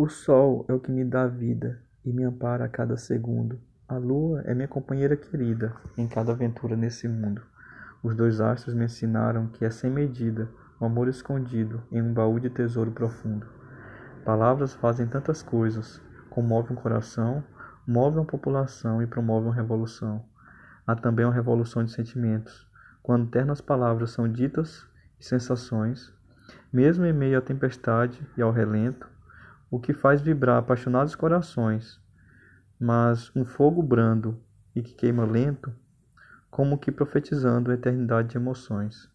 O sol é o que me dá vida e me ampara a cada segundo. A lua é minha companheira querida em cada aventura nesse mundo. Os dois astros me ensinaram que é sem medida o amor escondido em um baú de tesouro profundo. Palavras fazem tantas coisas, comovem um coração, movem uma população e promovem revolução. Há também uma revolução de sentimentos, quando ternas palavras são ditas e sensações, mesmo em meio à tempestade e ao relento, o que faz vibrar apaixonados corações, mas um fogo brando e que queima lento, como que profetizando a eternidade de emoções.